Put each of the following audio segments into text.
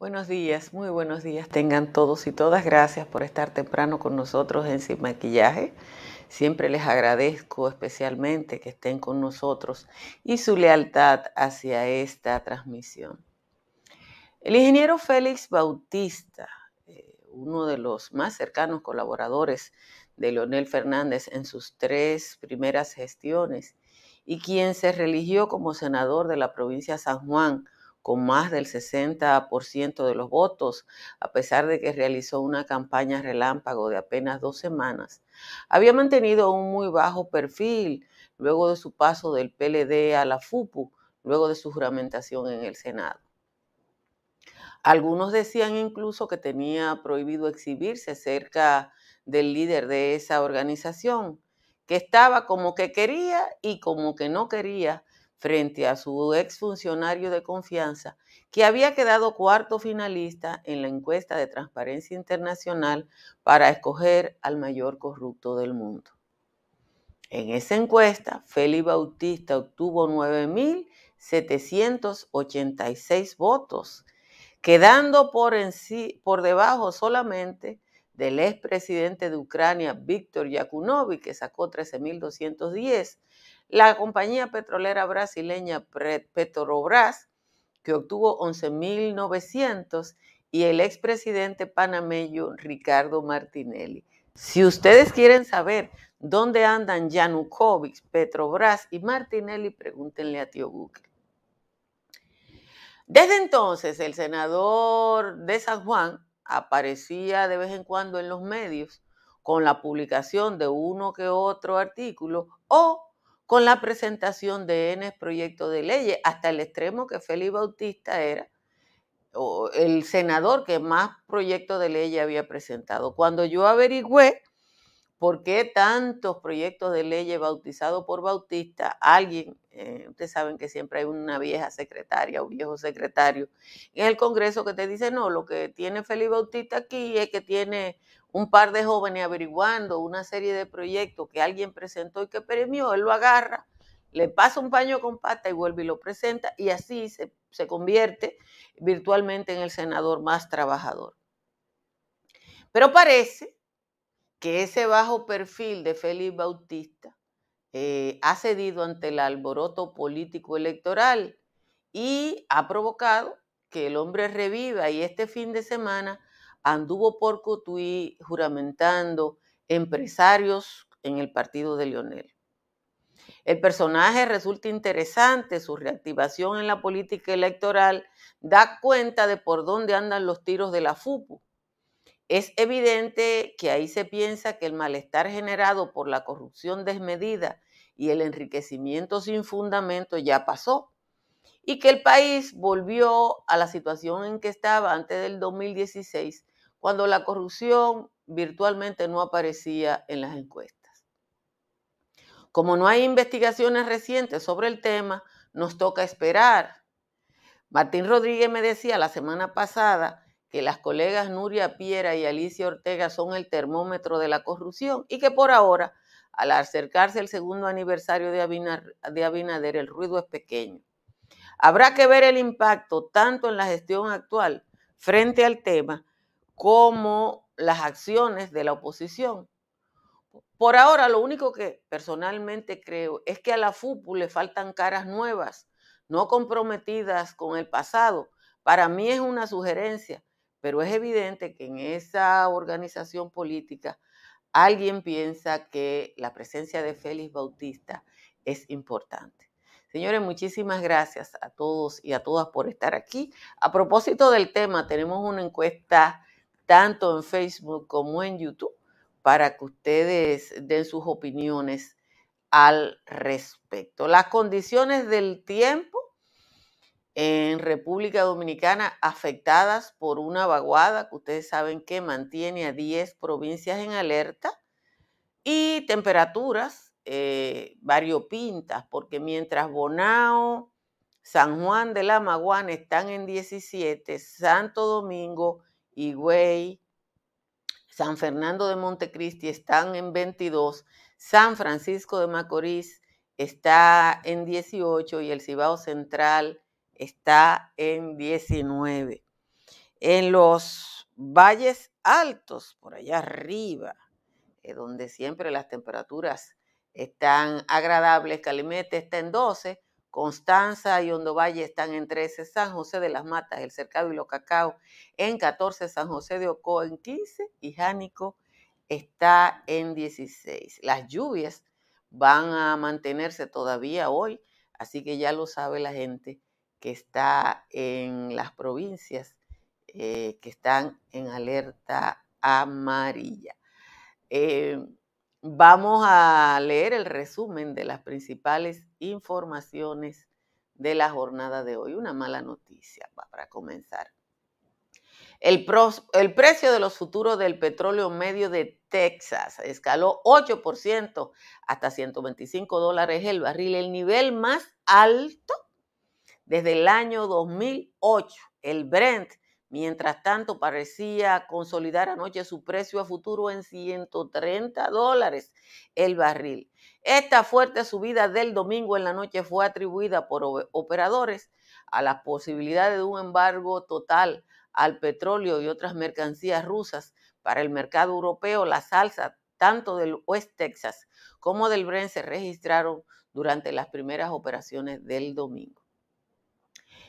Buenos días, muy buenos días tengan todos y todas. Gracias por estar temprano con nosotros en Sin Maquillaje. Siempre les agradezco especialmente que estén con nosotros y su lealtad hacia esta transmisión. El ingeniero Félix Bautista, eh, uno de los más cercanos colaboradores de Leonel Fernández en sus tres primeras gestiones y quien se religió como senador de la provincia de San Juan, con más del 60% de los votos, a pesar de que realizó una campaña relámpago de apenas dos semanas, había mantenido un muy bajo perfil luego de su paso del PLD a la FUPU, luego de su juramentación en el Senado. Algunos decían incluso que tenía prohibido exhibirse cerca del líder de esa organización, que estaba como que quería y como que no quería frente a su exfuncionario de confianza, que había quedado cuarto finalista en la encuesta de Transparencia Internacional para escoger al mayor corrupto del mundo. En esa encuesta, Félix Bautista obtuvo 9.786 votos, quedando por, debajo solamente del expresidente de Ucrania, Víctor Yakunovich, que sacó 13.210, la compañía petrolera brasileña Petrobras, que obtuvo 11.900, y el expresidente panameño Ricardo Martinelli. Si ustedes quieren saber dónde andan Yanukovych, Petrobras y Martinelli, pregúntenle a tío Google. Desde entonces, el senador de San Juan aparecía de vez en cuando en los medios con la publicación de uno que otro artículo o con la presentación de N proyectos de leyes, hasta el extremo que Félix Bautista era el senador que más proyectos de ley había presentado. Cuando yo averigüé por qué tantos proyectos de ley bautizados por Bautista, alguien, eh, ustedes saben que siempre hay una vieja secretaria o viejo secretario en el Congreso que te dice, no, lo que tiene Félix Bautista aquí es que tiene un par de jóvenes averiguando una serie de proyectos que alguien presentó y que premió, él lo agarra, le pasa un paño con pata y vuelve y lo presenta y así se, se convierte virtualmente en el senador más trabajador. Pero parece que ese bajo perfil de Félix Bautista eh, ha cedido ante el alboroto político electoral y ha provocado que el hombre reviva y este fin de semana anduvo por Cotuí juramentando empresarios en el partido de Lionel. El personaje resulta interesante, su reactivación en la política electoral da cuenta de por dónde andan los tiros de la FUPU. Es evidente que ahí se piensa que el malestar generado por la corrupción desmedida y el enriquecimiento sin fundamento ya pasó y que el país volvió a la situación en que estaba antes del 2016 cuando la corrupción virtualmente no aparecía en las encuestas. Como no hay investigaciones recientes sobre el tema, nos toca esperar. Martín Rodríguez me decía la semana pasada que las colegas Nuria Piera y Alicia Ortega son el termómetro de la corrupción y que por ahora, al acercarse el segundo aniversario de Abinader, de Abinader el ruido es pequeño. Habrá que ver el impacto tanto en la gestión actual frente al tema como las acciones de la oposición. Por ahora, lo único que personalmente creo es que a la FUPU le faltan caras nuevas, no comprometidas con el pasado. Para mí es una sugerencia, pero es evidente que en esa organización política alguien piensa que la presencia de Félix Bautista es importante. Señores, muchísimas gracias a todos y a todas por estar aquí. A propósito del tema, tenemos una encuesta tanto en Facebook como en YouTube, para que ustedes den sus opiniones al respecto. Las condiciones del tiempo en República Dominicana afectadas por una vaguada que ustedes saben que mantiene a 10 provincias en alerta y temperaturas eh, variopintas, porque mientras Bonao, San Juan de la Maguana están en 17, Santo Domingo, Higüey, San Fernando de Montecristi están en 22, San Francisco de Macorís está en 18 y el Cibao Central está en 19. En los valles altos, por allá arriba, eh, donde siempre las temperaturas están agradables, Calimete está en 12, Constanza y Hondo Valle están en 13, San José de las Matas, El Cercado y Los Cacao en 14, San José de Ocoa en 15 y Jánico está en 16. Las lluvias van a mantenerse todavía hoy, así que ya lo sabe la gente que está en las provincias eh, que están en alerta amarilla. Eh, vamos a leer el resumen de las principales informaciones de la jornada de hoy. Una mala noticia para comenzar. El, precio de los futuros del petróleo medio de Texas escaló 8% hasta 125 dólares el barril, el nivel más alto desde el año 2008. El Brent, mientras tanto, parecía consolidar anoche su precio a futuro en 130 dólares el barril. Esta fuerte subida del domingo en la noche fue atribuida por operadores a la posibilidad de un embargo total al petróleo y otras mercancías rusas para el mercado europeo. La salsa tanto del West Texas como del Brent se registraron durante las primeras operaciones del domingo.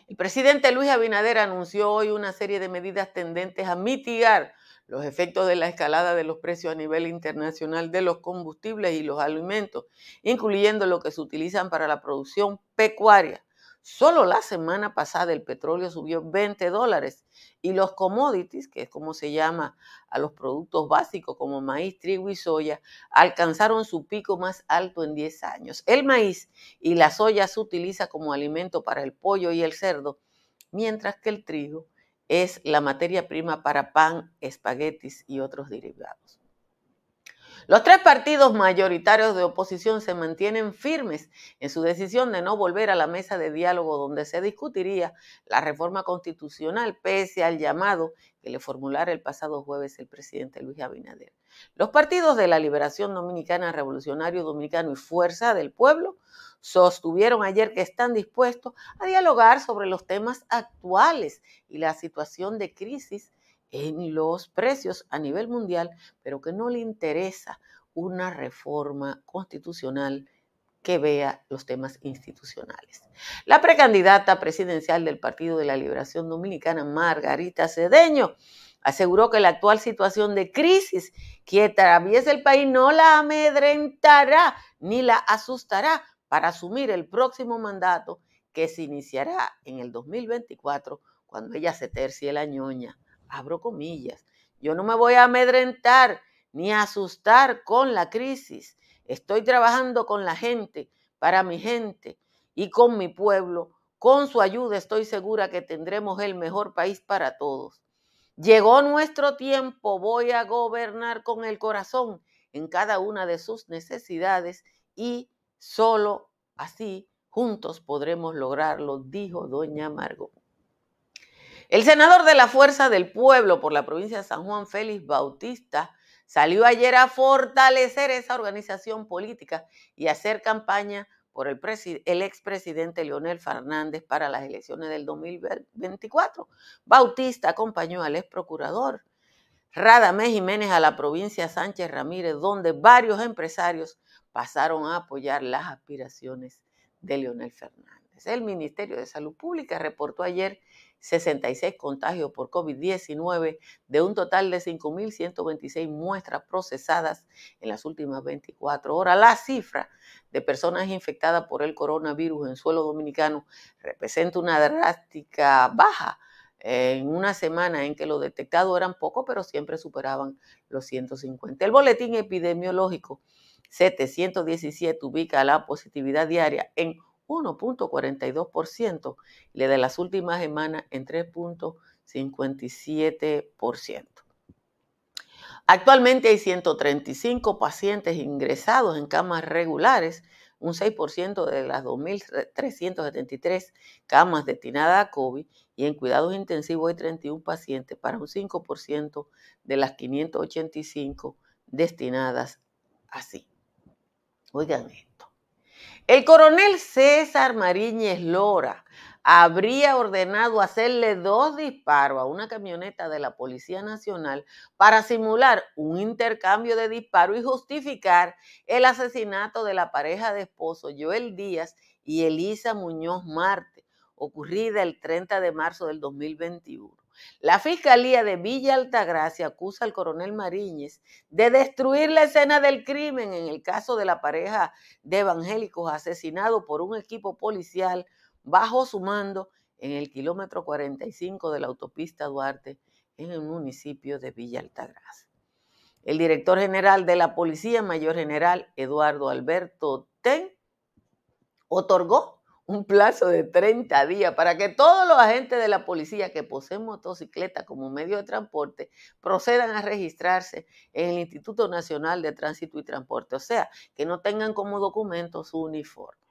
El presidente Luis Abinader anunció hoy una serie de medidas tendentes a mitigar los efectos de la escalada de los precios a nivel internacional de los combustibles y los alimentos, incluyendo lo que se utilizan para la producción pecuaria. Solo la semana pasada el petróleo subió 20 dólares y los commodities, que es como se llama a los productos básicos como maíz, trigo y soya, alcanzaron su pico más alto en 10 años. El maíz y la soya se utiliza como alimento para el pollo y el cerdo, mientras que el trigo es la materia prima para pan, espaguetis y otros derivados. Los tres partidos mayoritarios de oposición se mantienen firmes en su decisión de no volver a la mesa de diálogo donde se discutiría la reforma constitucional, pese al llamado que le formulara el pasado jueves el presidente Luis Abinader. Los partidos de la Liberación Dominicana, Revolucionario Dominicano y Fuerza del Pueblo sostuvieron ayer que están dispuestos a dialogar sobre los temas actuales y la situación de crisis en los precios a nivel mundial, pero que no le interesa una reforma constitucional que vea los temas institucionales. La precandidata presidencial del Partido de la Liberación Dominicana, Margarita Cedeño, aseguró que la actual situación de crisis que atraviesa el país no la amedrentará ni la asustará para asumir el próximo mandato que se iniciará en el 2024 cuando ella se tercie la ñoña abro comillas, yo no me voy a amedrentar ni a asustar con la crisis. Estoy trabajando con la gente, para mi gente y con mi pueblo. Con su ayuda estoy segura que tendremos el mejor país para todos. Llegó nuestro tiempo, voy a gobernar con el corazón en cada una de sus necesidades y solo así juntos podremos lograrlo, dijo doña Margot. El senador de la Fuerza del Pueblo por la provincia de San Juan, Félix Bautista, salió ayer a fortalecer esa organización política y hacer campaña por el, el expresidente Leonel Fernández para las elecciones del 2024. Bautista acompañó al ex procurador Radamés Jiménez a la provincia Sánchez Ramírez, donde varios empresarios pasaron a apoyar las aspiraciones de Leonel Fernández. El Ministerio de Salud Pública reportó ayer 66 contagios por COVID-19 de un total de 5.126 muestras procesadas en las últimas 24 horas. La cifra de personas infectadas por el coronavirus en suelo dominicano representa una drástica baja en una semana en que los detectados eran pocos, pero siempre superaban los 150. El boletín epidemiológico 717 ubica la positividad diaria en 1.42% y la de las últimas semanas en 3.57%. Actualmente hay 135 pacientes ingresados en camas regulares, un 6% de las 2.373 camas destinadas a COVID y en cuidados intensivos hay 31 pacientes para un 5% de las 585 destinadas así. Oigan esto. El coronel César Mariñez Lora habría ordenado hacerle dos disparos a una camioneta de la Policía Nacional para simular un intercambio de disparos y justificar el asesinato de la pareja de esposo Joel Díaz y Elisa Muñoz Marte, ocurrida el 30 de marzo del 2021. La Fiscalía de Villa Altagracia acusa al coronel Mariñez de destruir la escena del crimen en el caso de la pareja de evangélicos asesinado por un equipo policial bajo su mando en el kilómetro 45 de la autopista Duarte en el municipio de Villa Altagracia. El director general de la Policía, Mayor General Eduardo Alberto Ten, otorgó un plazo de 30 días para que todos los agentes de la policía que poseen motocicleta como medio de transporte procedan a registrarse en el Instituto Nacional de Tránsito y Transporte, o sea, que no tengan como documento su uniforme.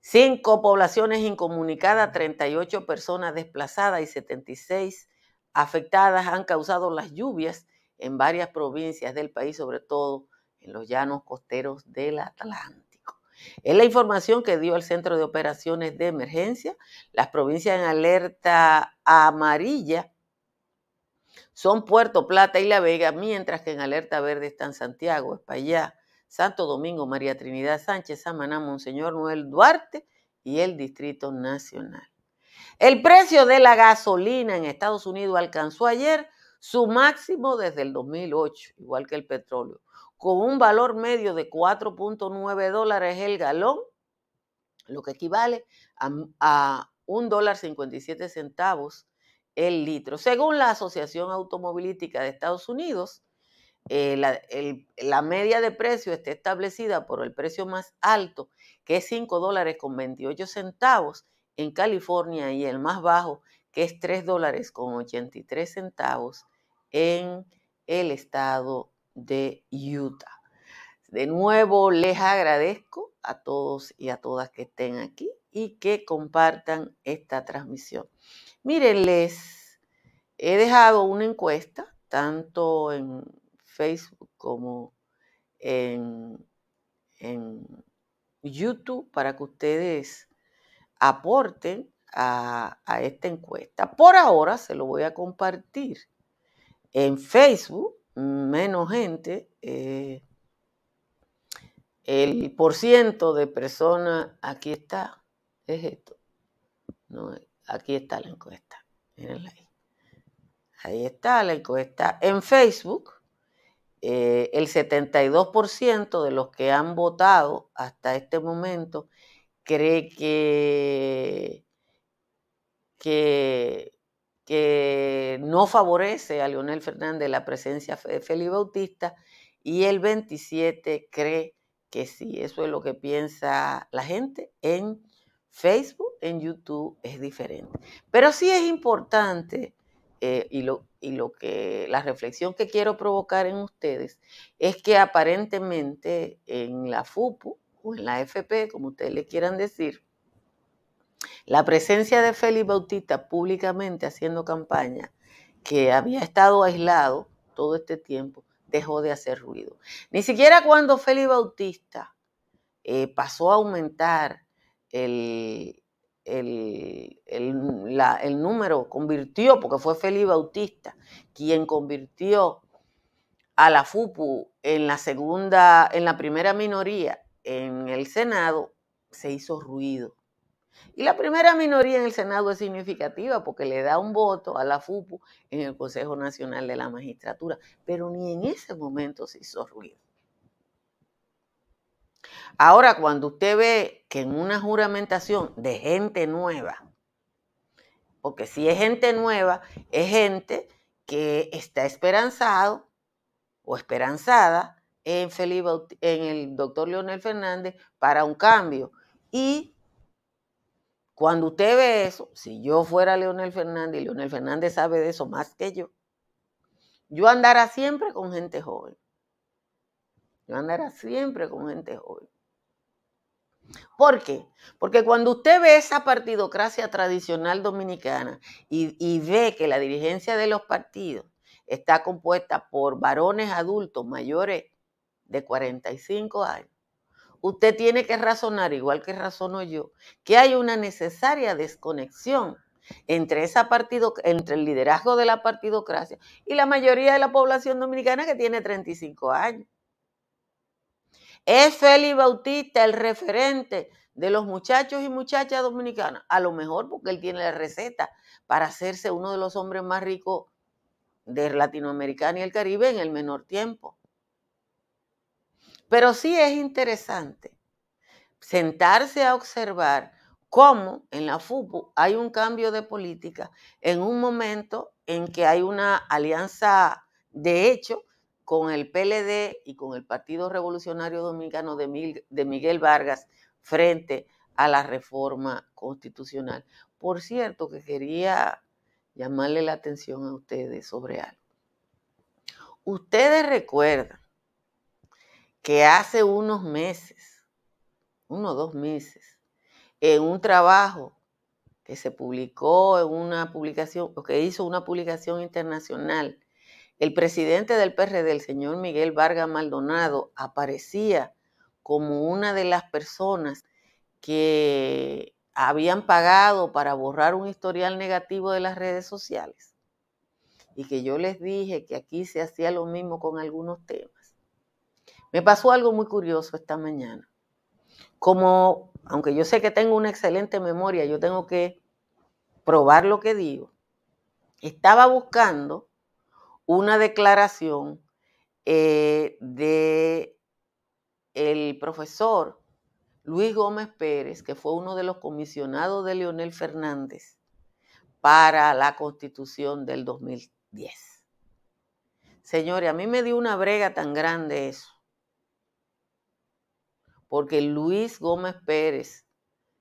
Cinco poblaciones incomunicadas, 38 personas desplazadas y 76 afectadas han causado las lluvias en varias provincias del país, sobre todo en los llanos costeros del Atlántico. Es la información que dio el Centro de Operaciones de Emergencia. Las provincias en alerta amarilla son Puerto Plata y La Vega, mientras que en alerta verde están Santiago, Espaillá, Santo Domingo, María Trinidad Sánchez, Samaná, Monseñor Noel Duarte y el Distrito Nacional. El precio de la gasolina en Estados Unidos alcanzó ayer su máximo desde el 2008, igual que el petróleo, con un valor medio de 4.9 dólares el galón, lo que equivale a, un dólar 57 centavos el litro. Según la Asociación Automovilística de Estados Unidos, eh, la, media de precio está establecida por el precio más alto, que es 5 dólares con 28 centavos en California, y el más bajo, que es 3 dólares con 83 centavos en el estado de Utah. De nuevo, les agradezco a todos y a todas que estén aquí y que compartan esta transmisión. Miren, les he dejado una encuesta, tanto en Facebook como en, YouTube para que ustedes aporten a, esta encuesta. Por ahora se lo voy a compartir en Facebook, menos gente. Eh, el porciento de personas, aquí está, es esto. Aquí está la encuesta. Mírenla ahí. Ahí está la encuesta en Facebook. Eh, el 72% de los que han votado hasta este momento cree que, que, no favorece a Leonel Fernández la presencia de Félix Bautista y el 27% cree que sí. Eso es lo que piensa la gente en Facebook, en YouTube es diferente. Pero sí es importante eh, y, lo, y lo que la reflexión que quiero provocar en ustedes es que aparentemente en la FUPU o en la FP, como ustedes le quieran decir, la presencia de Félix Bautista públicamente haciendo campaña, que había estado aislado todo este tiempo, dejó de hacer ruido. Ni siquiera cuando Félix Bautista eh, pasó a aumentar el, el, el, número, convirtió, porque fue Félix Bautista quien convirtió a la FUPU en la segunda, en la primera minoría en el Senado, se hizo ruido. Y la primera minoría en el Senado es significativa porque le da un voto a la FUPU en el Consejo Nacional de la Magistratura, pero ni en ese momento se hizo ruido. Ahora, cuando usted ve que en una juramentación de gente nueva, porque si es gente nueva, es gente que está esperanzado o esperanzada en, Felipe, en el doctor Leonel Fernández para un cambio. Y cuando usted ve eso, si yo fuera Leonel Fernández, y Leonel Fernández sabe de eso más que yo, yo andara siempre con gente joven. Yo andará siempre con gente joven. ¿Por qué? Porque cuando usted ve esa partidocracia tradicional dominicana y, y, ve que la dirigencia de los partidos está compuesta por varones adultos mayores de 45 años, usted tiene que razonar, igual que razono yo, que hay una necesaria desconexión entre, esa partido, entre el liderazgo de la partidocracia y la mayoría de la población dominicana que tiene 35 años. ¿Es Félix Bautista el referente de los muchachos y muchachas dominicanas? A lo mejor porque él tiene la receta para hacerse uno de los hombres más ricos de Latinoamérica y el Caribe en el menor tiempo. Pero sí es interesante sentarse a observar cómo en la FUPU hay un cambio de política en un momento en que hay una alianza de hecho con el PLD y con el Partido Revolucionario Dominicano de, Miguel Vargas frente a la reforma constitucional. Por cierto, que quería llamarle la atención a ustedes sobre algo. Ustedes recuerdan que hace unos meses, uno o dos meses, en un trabajo que se publicó en una publicación, o que hizo una publicación internacional el presidente del PRD, el señor Miguel Vargas Maldonado, aparecía como una de las personas que habían pagado para borrar un historial negativo de las redes sociales. Y que yo les dije que aquí se hacía lo mismo con algunos temas. Me pasó algo muy curioso esta mañana. Como, aunque yo sé que tengo una excelente memoria, yo tengo que probar lo que digo. Estaba buscando una declaración eh, de el profesor Luis Gómez Pérez, que fue uno de los comisionados de Leonel Fernández para la constitución del 2010. Señores, a mí me dio una brega tan grande eso, porque Luis Gómez Pérez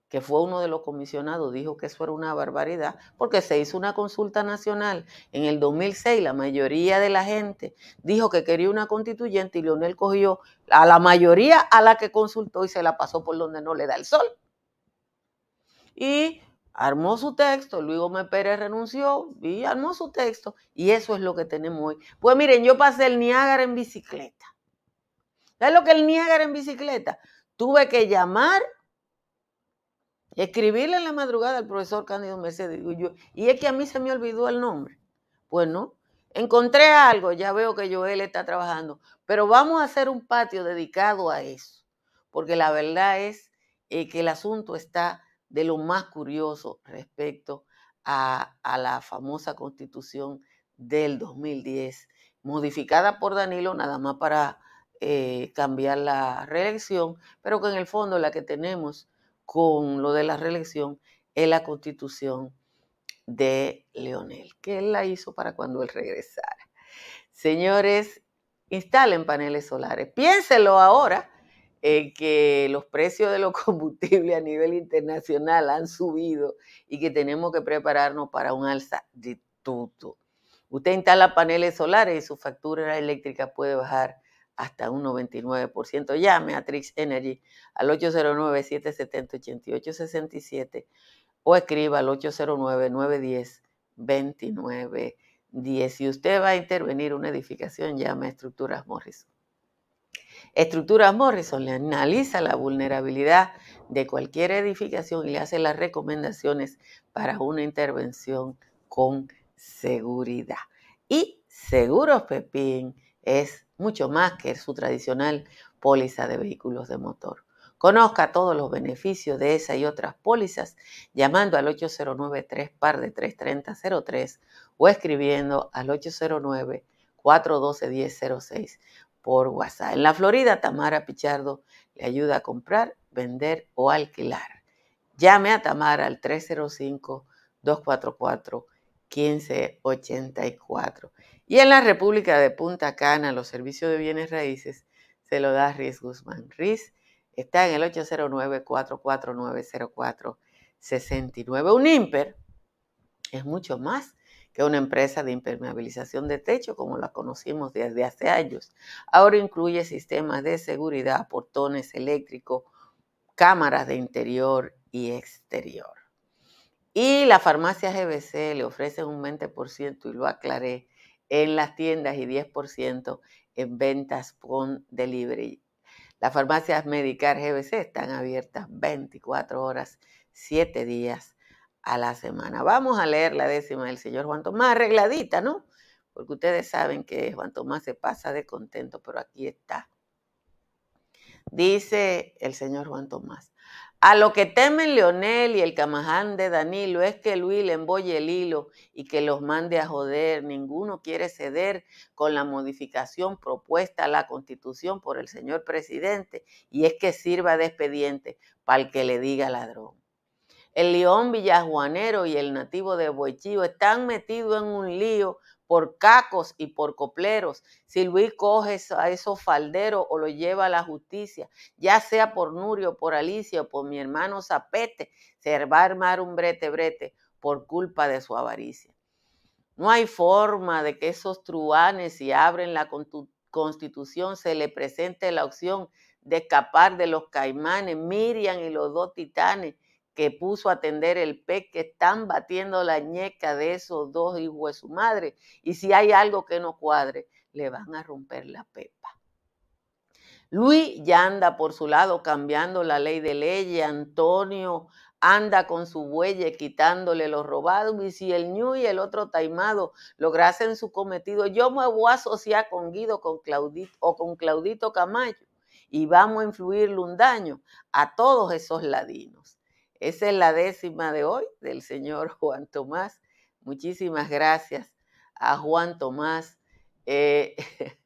que fue uno de los comisionados, dijo que eso era una barbaridad, porque se hizo una consulta nacional en el 2006, la mayoría de la gente dijo que quería una constituyente y Leonel cogió a la mayoría a la que consultó y se la pasó por donde no le da el sol. Y armó su texto, Luis Gómez Pérez renunció y armó su texto, y eso es lo que tenemos hoy. Pues miren, yo pasé el Niágara en bicicleta. ¿Sabes lo que el Niágara en bicicleta? Tuve que llamar Escribirle en la madrugada al profesor Cándido Mercedes, y es que a mí se me olvidó el nombre. Pues no, encontré algo, ya veo que Joel está trabajando, pero vamos a hacer un patio dedicado a eso, porque la verdad es eh, que el asunto está de lo más curioso respecto a, la famosa constitución del 2010, modificada por Danilo nada más para eh, cambiar la reelección, pero que en el fondo la que tenemos con lo de la reelección es la constitución de Leonel, que él la hizo para cuando él regresara. Señores, instalen paneles solares. Piénselo ahora en que los precios de los combustibles a nivel internacional han subido y que tenemos que prepararnos para un alza de todo. Usted instala paneles solares y su factura eléctrica puede bajar hasta un 99%. Llame a Trix Energy al 809-770-8867 o escriba al 809-910-2910. Si usted va a intervenir una edificación, llame a Estructuras Morrison. Estructuras Morrison le analiza la vulnerabilidad de cualquier edificación y le hace las recomendaciones para una intervención con seguridad. Y Seguros Pepín es mucho más que su tradicional póliza de vehículos de motor. Conozca todos los beneficios de esa y otras pólizas llamando al 809-3 par de 33003 o escribiendo al 809-412-1006 por WhatsApp. En la Florida, Tamara Pichardo le ayuda a comprar, vender o alquilar. Llame a Tamara al 305-244-1584. Y en la República de Punta Cana, los servicios de bienes raíces se lo da Riz Guzmán. Riz está en el 809-449-0469. Un IMPER es mucho más que una empresa de impermeabilización de techo como la conocimos desde hace años. Ahora incluye sistemas de seguridad, portones eléctricos, cámaras de interior y exterior. Y la farmacia GBC le ofrece un 20%, y lo aclaré, en las tiendas y 10% en ventas con delivery. Las farmacias Medicar GBC están abiertas 24 horas, 7 días a la semana. Vamos a leer la décima del señor Juan Tomás, arregladita, ¿no? Porque ustedes saben que Juan Tomás se pasa de contento, pero aquí está. Dice el señor Juan Tomás. A lo que temen Leonel y el camaján de Danilo es que Luis le embolle el hilo y que los mande a joder. Ninguno quiere ceder con la modificación propuesta a la constitución por el señor presidente y es que sirva de expediente para el que le diga ladrón. El león villajuanero y el nativo de Boichío están metidos en un lío por cacos y por copleros. Si Luis coge a esos falderos o lo lleva a la justicia, ya sea por Nurio, por Alicia o por mi hermano Zapete, se va a armar un brete brete por culpa de su avaricia. No hay forma de que esos truanes, si abren la constitución, se le presente la opción de escapar de los caimanes, Miriam y los dos titanes que puso a atender el pez, que están batiendo la ñeca de esos dos hijos de su madre. Y si hay algo que no cuadre, le van a romper la pepa. Luis ya anda por su lado cambiando la ley de leyes. Antonio anda con su bueye quitándole los robados. Y si el ñu y el otro taimado lograsen su cometido, yo me voy a asociar con Guido con Claudito, o con Claudito Camayo y vamos a influirle un daño a todos esos ladinos. Esa es la décima de hoy del señor Juan Tomás. Muchísimas gracias a Juan Tomás. Eh,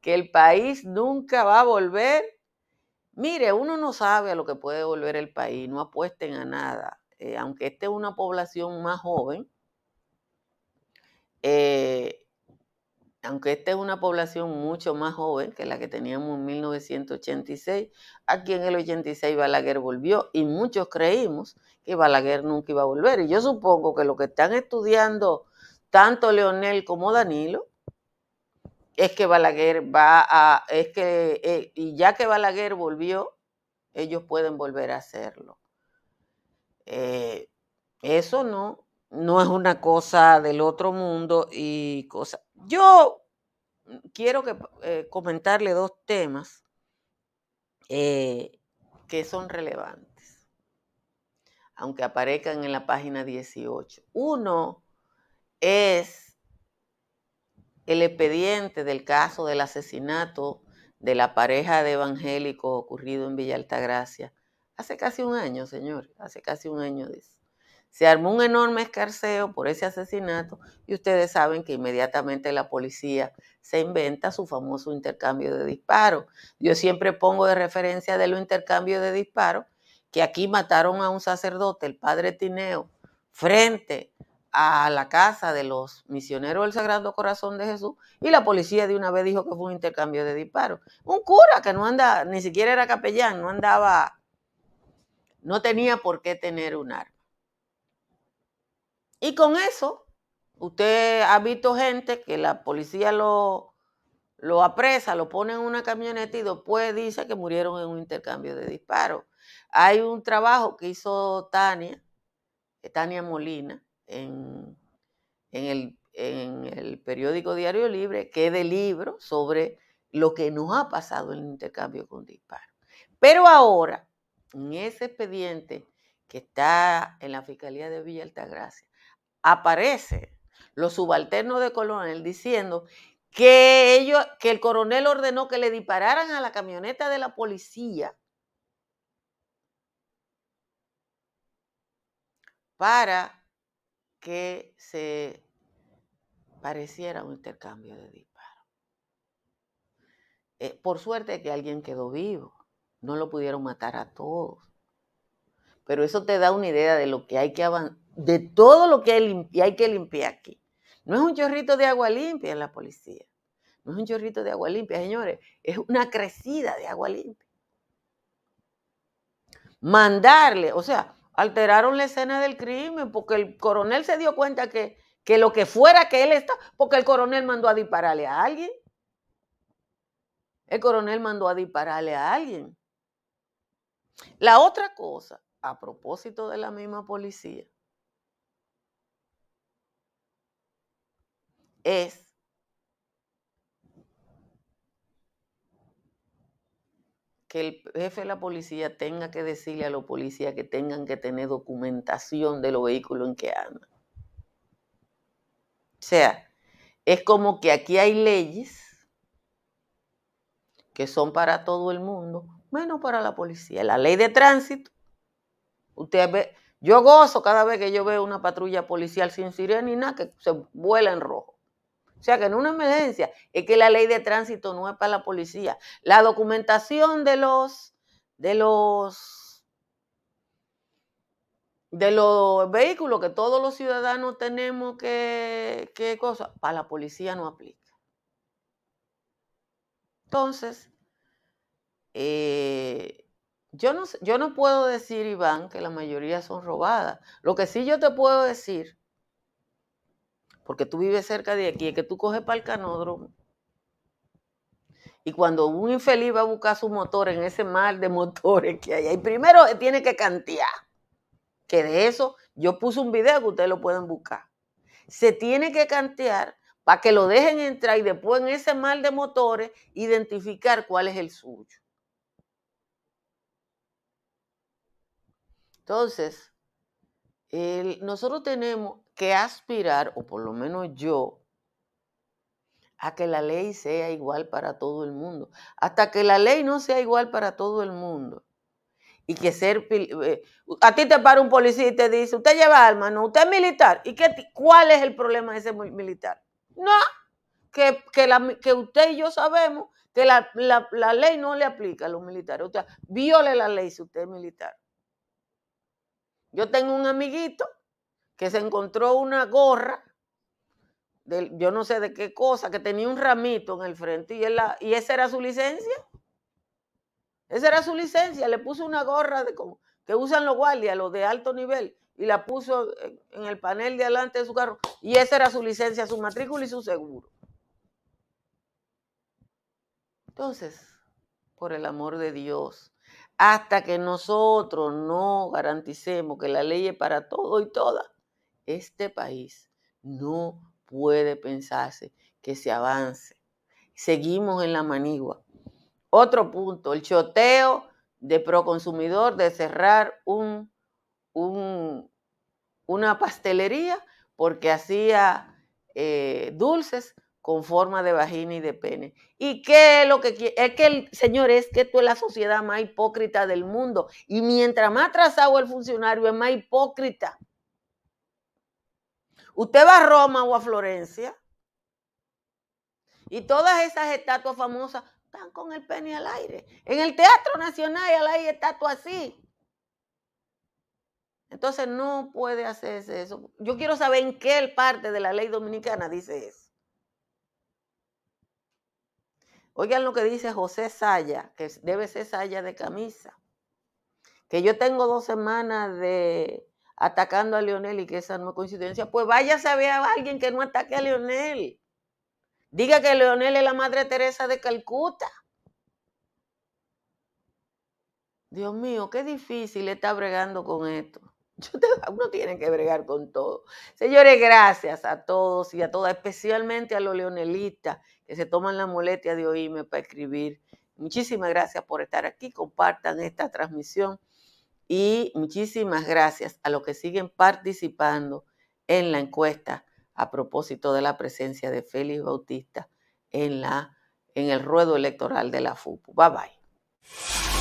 que el país nunca va a volver. Mire, uno no sabe a lo que puede volver el país, no apuesten a nada. Eh, aunque esté una población más joven, eh, aunque esta es una población mucho más joven que la que teníamos en 1986, aquí en el 86 Balaguer volvió y muchos creímos que Balaguer nunca iba a volver. Y yo supongo que lo que están estudiando tanto Leonel como Danilo es que Balaguer va a, es que, eh, y ya que Balaguer volvió, ellos pueden volver a hacerlo. Eh, eso no, no es una cosa del otro mundo y cosa. Yo quiero eh, comentarle dos temas eh, que son relevantes, aunque aparezcan en la página 18. Uno es el expediente del caso del asesinato de la pareja de evangélicos ocurrido en Villa Altagracia hace casi un año, señor, hace casi un año de eso. Se armó un enorme escarceo por ese asesinato y ustedes saben que inmediatamente la policía se inventa su famoso intercambio de disparos. Yo siempre pongo de referencia de los intercambios de disparos que aquí mataron a un sacerdote, el padre Tineo, frente a la casa de los misioneros del Sagrado Corazón de Jesús y la policía de una vez dijo que fue un intercambio de disparos. Un cura que no anda, ni siquiera era capellán, no andaba, no tenía por qué tener un arma. Y con eso, usted ha visto gente que la policía lo, lo apresa, lo pone en una camioneta y después dice que murieron en un intercambio de disparos. Hay un trabajo que hizo Tania, eh, Tania Molina, en, el, en el periódico Diario Libre, que es de libro sobre lo que nos ha pasado en el intercambio con disparos. Pero ahora, en ese expediente que está en la Fiscalía de Villa Altagracia, aparece los subalternos de coronel diciendo que ellos, que el coronel ordenó que le dispararan a la camioneta de la policía para que se pareciera un intercambio de disparos. Eh, por suerte que alguien quedó vivo, no lo pudieron matar a todos. Pero eso te da una idea de lo que hay que avanzar de todo lo que hay, que limpiar aquí. No es un chorrito de agua limpia en la policía. No es un chorrito de agua limpia, señores. Es una crecida de agua limpia. mandarle, o sea, alteraron la escena del crimen porque el coronel se dio cuenta que, que lo que fuera que él está, porque el coronel mandó a dispararle a alguien. El coronel mandó a dispararle a alguien. La otra cosa, a propósito de la misma policía, es que el jefe de la policía tenga que decirle a los policías que tengan que tener documentación de los vehículos en que andan. O sea, es como que aquí hay leyes que son para todo el mundo, menos para la policía. La ley de tránsito, usted ve, yo gozo cada vez que yo veo una patrulla policial sin sirena ni nada, que se vuela en rojo. O sea que en una emergencia es que la ley de tránsito no es para la policía. La documentación de los de los de los vehículos que todos los ciudadanos tenemos que, que cosa, para la policía no aplica. Entonces, eh, yo, no, yo no puedo decir, Iván, que la mayoría son robadas. Lo que sí yo te puedo decir porque tú vives cerca de aquí, es que tú coges para el canódromo. Y cuando un infeliz va a buscar su motor en ese mar de motores que hay ahí, primero tiene que cantear. Que de eso yo puse un video que ustedes lo pueden buscar. Se tiene que cantear para que lo dejen entrar y después en ese mar de motores identificar cuál es el suyo. Entonces, nosotros tenemos que aspirar, o por lo menos yo, a que la ley sea igual para todo el mundo. Hasta que la ley no sea igual para todo el mundo. Y que ser... Eh, a ti te para un policía y te dice, usted lleva arma, no, usted es militar. ¿Y qué, cuál es el problema de ese militar? No, que, que, usted y yo sabemos que la, la, ley no le aplica a los militares. Usted viole la ley si usted es militar. Yo tengo un amiguito que se encontró una gorra, de, yo no sé de qué cosa, que tenía un ramito en el frente y, esa era su licencia. Esa era su licencia, le puso una gorra de, que usan los guardias, los de alto nivel, y la puso en el panel de adelante de su carro. Y esa era su licencia, su matrícula y su seguro. Entonces, por el amor de Dios, hasta que nosotros no garanticemos que la ley es para todo y todas, este país no puede pensarse que se avance. Seguimos en la manigua. Otro punto, el choteo de Proconsumidor de cerrar un, una pastelería porque hacía eh, dulces con forma de vagina y de pene. ¿Y qué lo que? Es que el señor es que tú es la sociedad más hipócrita del mundo. Y mientras más atrasado el funcionario es más hipócrita. Usted va a Roma o a Florencia y todas esas estatuas famosas están con el pene al aire. En el Teatro Nacional hay estatuas así. Entonces no puede hacerse eso. Yo quiero saber en qué parte de la ley dominicana dice eso. Oigan lo que dice José Saya, que debe ser Saya de camisa. Que yo tengo dos semanas de atacando a Leonel y que esa no es coincidencia, pues vaya a ver a alguien que no ataque a Leonel. Diga que Leonel es la Madre Teresa de Calcuta. Dios mío, qué difícil está bregando con esto. Uno tiene que bregar con todo. Señores, gracias a todos y a todas, especialmente a los leonelistas que se toman la molestia de oírme para escribir. Muchísimas gracias por estar aquí. Compartan esta transmisión y muchísimas gracias a los que siguen participando en la encuesta a propósito de la presencia de Félix Bautista en, la, en el ruedo electoral de la FUPU. Bye bye.